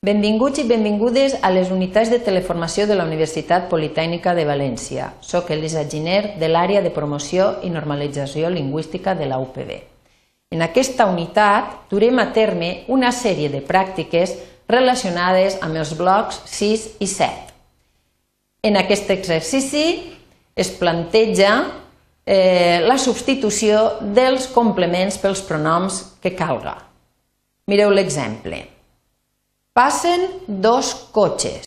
Benvinguts i benvingudes a les unitats de teleformació de la Universitat Politècnica de València. Soc Elisa Giner, de l'àrea de promoció i normalització lingüística de la UPB. En aquesta unitat durem a terme una sèrie de pràctiques relacionades amb els blocs 6 i 7. En aquest exercici es planteja eh, la substitució dels complements pels pronoms que calga. Mireu l'exemple. Passen dos cotxes.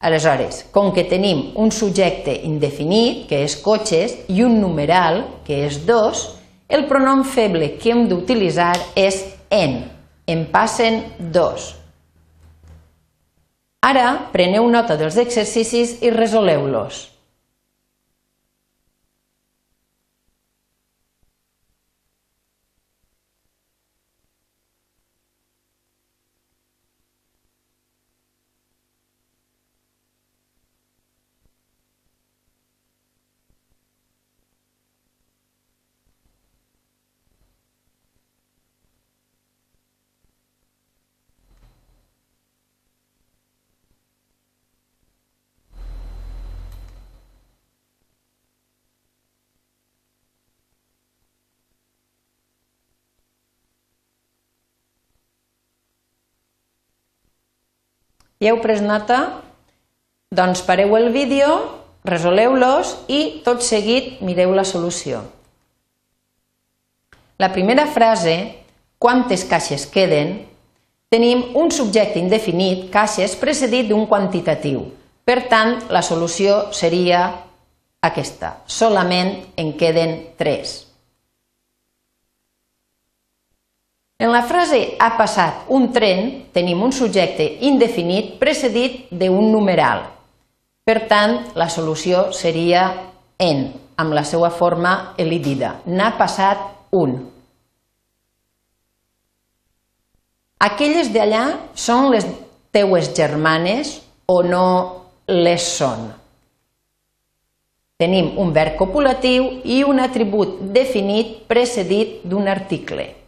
Aleshores, com que tenim un subjecte indefinit, que és cotxes, i un numeral, que és dos, el pronom feble que hem d'utilitzar és en. En passen dos. Ara preneu nota dels exercicis i resoleu-los. Ja heu pres nota? Doncs pareu el vídeo, resoleu-los i tot seguit mireu la solució. La primera frase, quantes caixes queden, tenim un subjecte indefinit, caixes, precedit d'un quantitatiu. Per tant, la solució seria aquesta. Solament en queden tres. En la frase ha passat un tren tenim un subjecte indefinit precedit d'un numeral. Per tant, la solució seria en, amb la seva forma elidida. N'ha passat un. Aquelles d'allà són les teues germanes o no les són. Tenim un verb copulatiu i un atribut definit precedit d'un article.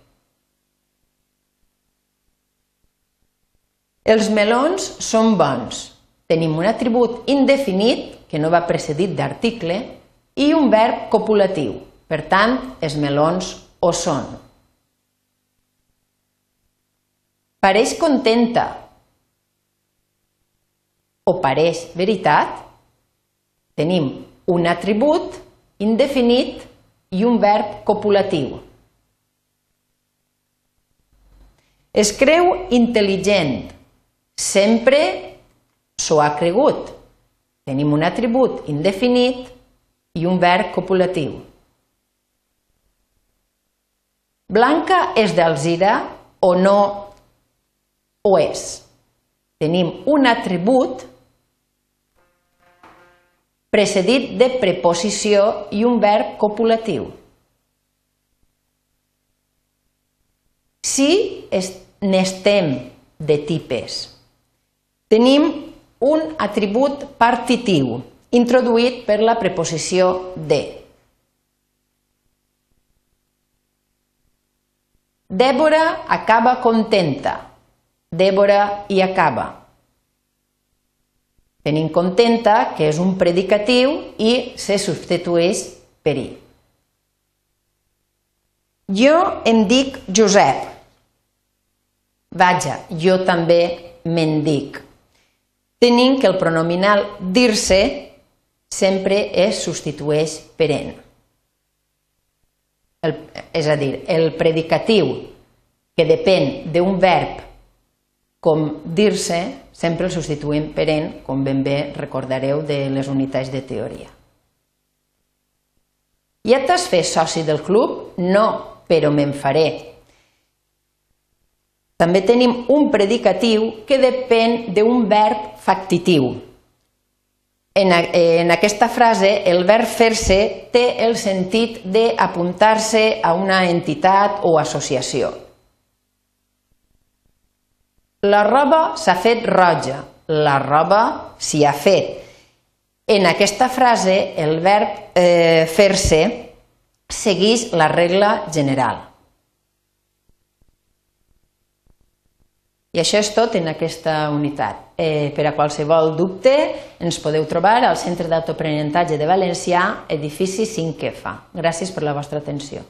Els melons són bons. Tenim un atribut indefinit, que no va precedit d'article, i un verb copulatiu. Per tant, els melons ho són. Pareix contenta o pareix veritat? Tenim un atribut indefinit i un verb copulatiu. Es creu intel·ligent Sempre s'ho ha cregut. Tenim un atribut indefinit i un verb copulatiu. Blanca és d'Alzira o no ho és? Tenim un atribut precedit de preposició i un verb copulatiu. Si n'estem de tipes Tenim un atribut partitiu introduït per la preposició de. Dèbora acaba contenta. Dèbora hi acaba. Tenim contenta, que és un predicatiu, i se substitueix per i. Jo em dic Josep. Vaja, jo també me'n dic tenim que el pronominal dir-se sempre es substitueix per en. El, és a dir, el predicatiu que depèn d'un verb com dir-se, sempre el substituïm per en, com ben bé recordareu de les unitats de teoria. Ja t'has fet soci del club? No, però me'n faré. També tenim un predicatiu que depèn d'un verb factitiu. En, en aquesta frase, el verb fer-se té el sentit d'apuntar-se a una entitat o associació. La roba s'ha fet roja, la roba s'hi ha fet. En aquesta frase, el verb eh, fer-se segueix la regla general. I això és tot en aquesta unitat. Eh, per a qualsevol dubte ens podeu trobar al Centre d'Autoaprenentatge de Valencià, edifici 5EFA. Gràcies per la vostra atenció.